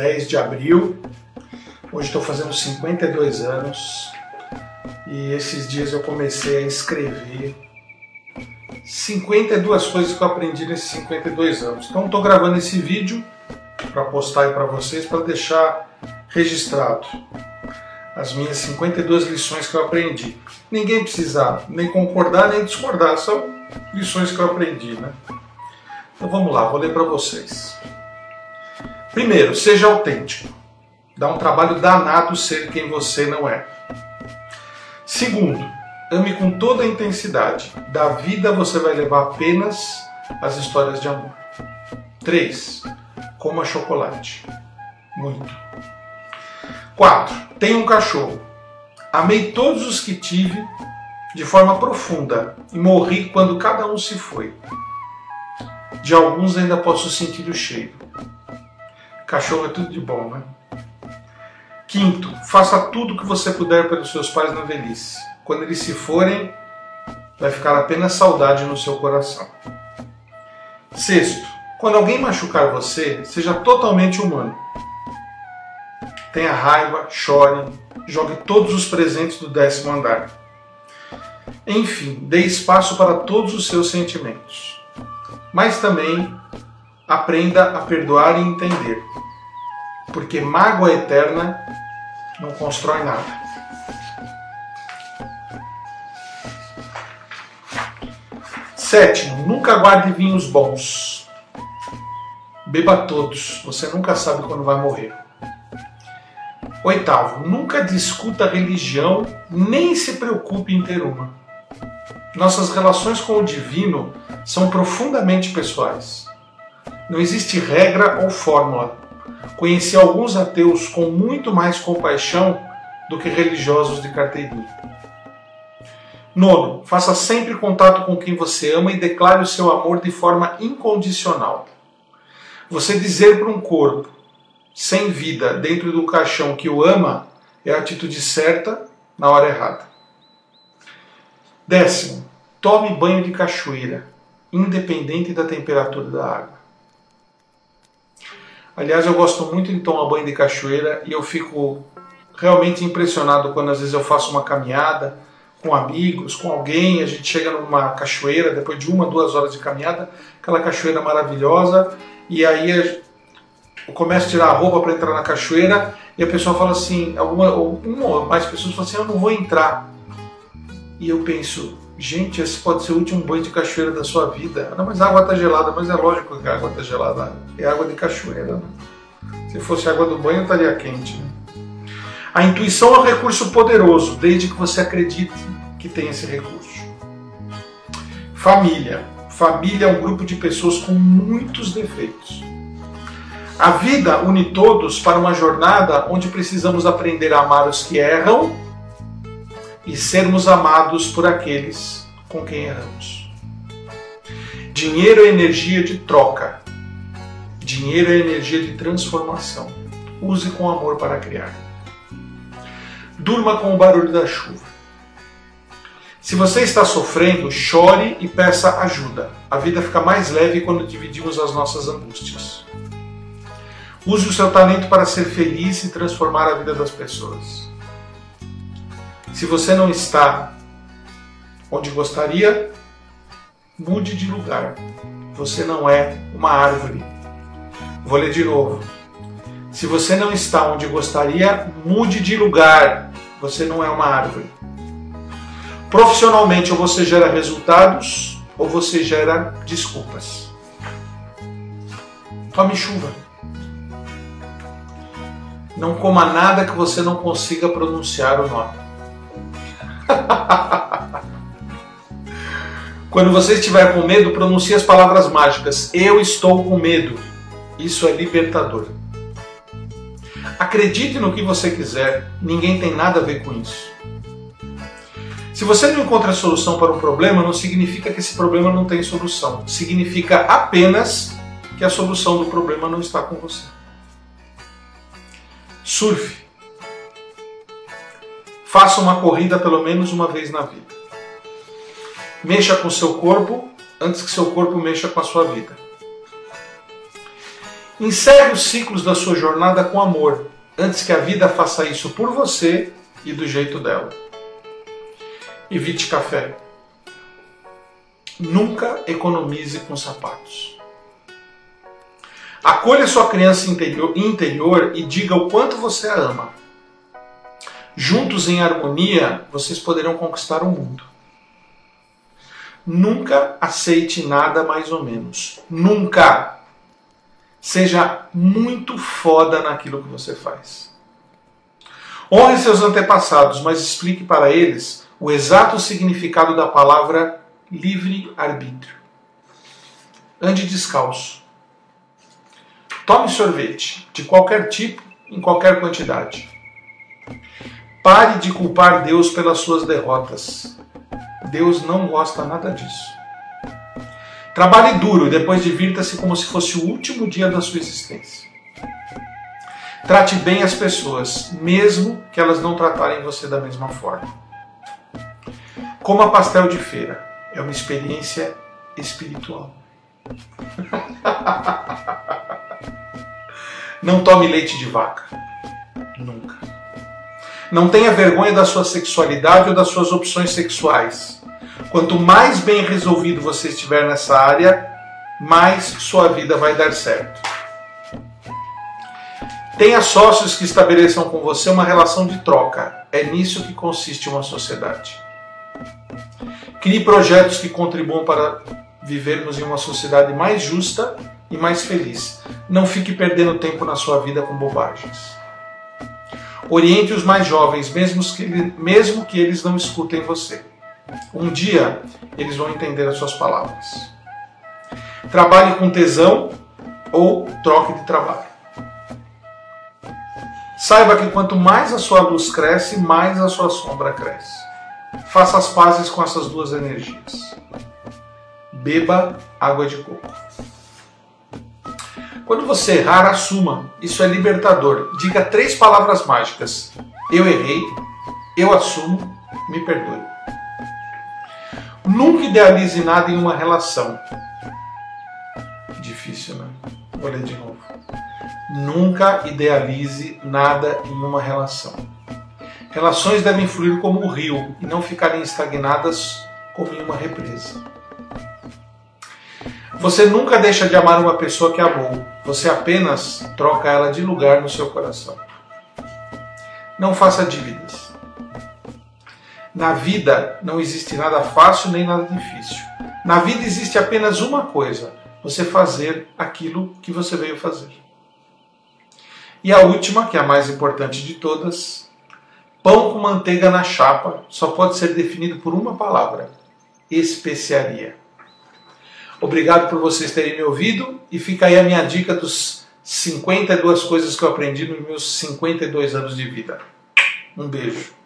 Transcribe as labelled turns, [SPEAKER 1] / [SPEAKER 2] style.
[SPEAKER 1] 10 de abril. Hoje estou fazendo 52 anos e esses dias eu comecei a escrever 52 coisas que eu aprendi nesses 52 anos. Então estou gravando esse vídeo para postar aí para vocês, para deixar registrado as minhas 52 lições que eu aprendi. Ninguém precisa nem concordar nem discordar, são lições que eu aprendi, né? Então vamos lá, vou ler para vocês. Primeiro, seja autêntico. Dá um trabalho danado ser quem você não é. Segundo, ame com toda a intensidade. Da vida você vai levar apenas as histórias de amor. 3. Coma chocolate. Muito. 4. Tenha um cachorro. Amei todos os que tive de forma profunda e morri quando cada um se foi. De alguns ainda posso sentir o cheiro. Cachorro é tudo de bom, né? Quinto, faça tudo o que você puder pelos seus pais na velhice. Quando eles se forem, vai ficar apenas saudade no seu coração. Sexto, quando alguém machucar você, seja totalmente humano. Tenha raiva, chore, jogue todos os presentes do décimo andar. Enfim, dê espaço para todos os seus sentimentos. Mas também aprenda a perdoar e entender. Porque mágoa eterna não constrói nada. Sétimo, nunca guarde vinhos bons. Beba todos, você nunca sabe quando vai morrer. Oitavo, nunca discuta religião, nem se preocupe em ter uma. Nossas relações com o divino são profundamente pessoais. Não existe regra ou fórmula. Conheci alguns ateus com muito mais compaixão do que religiosos de carteirinha. Nono, faça sempre contato com quem você ama e declare o seu amor de forma incondicional. Você dizer para um corpo, sem vida dentro do caixão que o ama é a atitude certa na hora errada. Décimo, tome banho de cachoeira, independente da temperatura da água. Aliás, eu gosto muito de tomar banho de cachoeira e eu fico realmente impressionado quando às vezes eu faço uma caminhada com amigos, com alguém, a gente chega numa cachoeira depois de uma, duas horas de caminhada, aquela cachoeira maravilhosa, e aí eu começo a tirar a roupa para entrar na cachoeira e a pessoa fala assim, alguma, uma ou mais pessoas falam assim, eu não vou entrar. E eu penso, gente, esse pode ser o último banho de cachoeira da sua vida. Não, mas a água está gelada, mas é lógico que a água está gelada, é água de cachoeira. Se fosse água do banho, estaria quente. Né? A intuição é um recurso poderoso, desde que você acredite que tem esse recurso. Família. Família é um grupo de pessoas com muitos defeitos a vida une todos para uma jornada onde precisamos aprender a amar os que erram e sermos amados por aqueles com quem erramos. Dinheiro é energia de troca. Dinheiro é energia de transformação. Use com amor para criar. Durma com o barulho da chuva. Se você está sofrendo, chore e peça ajuda. A vida fica mais leve quando dividimos as nossas angústias. Use o seu talento para ser feliz e transformar a vida das pessoas. Se você não está onde gostaria, mude de lugar. Você não é uma árvore. Vou ler de novo. Se você não está onde gostaria, mude de lugar. Você não é uma árvore. Profissionalmente, ou você gera resultados, ou você gera desculpas. Tome chuva. Não coma nada que você não consiga pronunciar o nome. Quando você estiver com medo, pronuncie as palavras mágicas. Eu estou com medo. Isso é libertador. Acredite no que você quiser, ninguém tem nada a ver com isso. Se você não encontra solução para um problema, não significa que esse problema não tem solução. Significa apenas que a solução do problema não está com você. Surfe. Faça uma corrida pelo menos uma vez na vida. Mexa com seu corpo antes que seu corpo mexa com a sua vida. Encerre os ciclos da sua jornada com amor, antes que a vida faça isso por você e do jeito dela. Evite café. Nunca economize com sapatos. Acolha sua criança interior, interior e diga o quanto você a ama. Juntos em harmonia, vocês poderão conquistar o mundo. Nunca aceite nada mais ou menos. Nunca. Seja muito foda naquilo que você faz. Honre seus antepassados, mas explique para eles o exato significado da palavra livre-arbítrio. Ande descalço. Tome sorvete, de qualquer tipo, em qualquer quantidade. Pare de culpar Deus pelas suas derrotas. Deus não gosta nada disso. Trabalhe duro e depois divirta-se como se fosse o último dia da sua existência. Trate bem as pessoas, mesmo que elas não tratarem você da mesma forma. Coma pastel de feira. É uma experiência espiritual. Não tome leite de vaca. Não tenha vergonha da sua sexualidade ou das suas opções sexuais. Quanto mais bem resolvido você estiver nessa área, mais sua vida vai dar certo. Tenha sócios que estabeleçam com você uma relação de troca. É nisso que consiste uma sociedade. Crie projetos que contribuam para vivermos em uma sociedade mais justa e mais feliz. Não fique perdendo tempo na sua vida com bobagens. Oriente os mais jovens, mesmo que, mesmo que eles não escutem você. Um dia eles vão entender as suas palavras. Trabalhe com tesão ou troque de trabalho. Saiba que quanto mais a sua luz cresce, mais a sua sombra cresce. Faça as pazes com essas duas energias. Beba água de coco. Quando você errar, assuma. Isso é libertador. Diga três palavras mágicas: Eu errei, eu assumo, me perdoe. Nunca idealize nada em uma relação. Difícil, né? Vou ler de novo. Nunca idealize nada em uma relação. Relações devem fluir como o rio e não ficarem estagnadas como em uma represa. Você nunca deixa de amar uma pessoa que amou, você apenas troca ela de lugar no seu coração. Não faça dívidas. Na vida não existe nada fácil nem nada difícil. Na vida existe apenas uma coisa: você fazer aquilo que você veio fazer. E a última, que é a mais importante de todas, Pão com manteiga na chapa só pode ser definido por uma palavra: especiaria. Obrigado por vocês terem me ouvido e fica aí a minha dica dos 52 coisas que eu aprendi nos meus 52 anos de vida. Um beijo.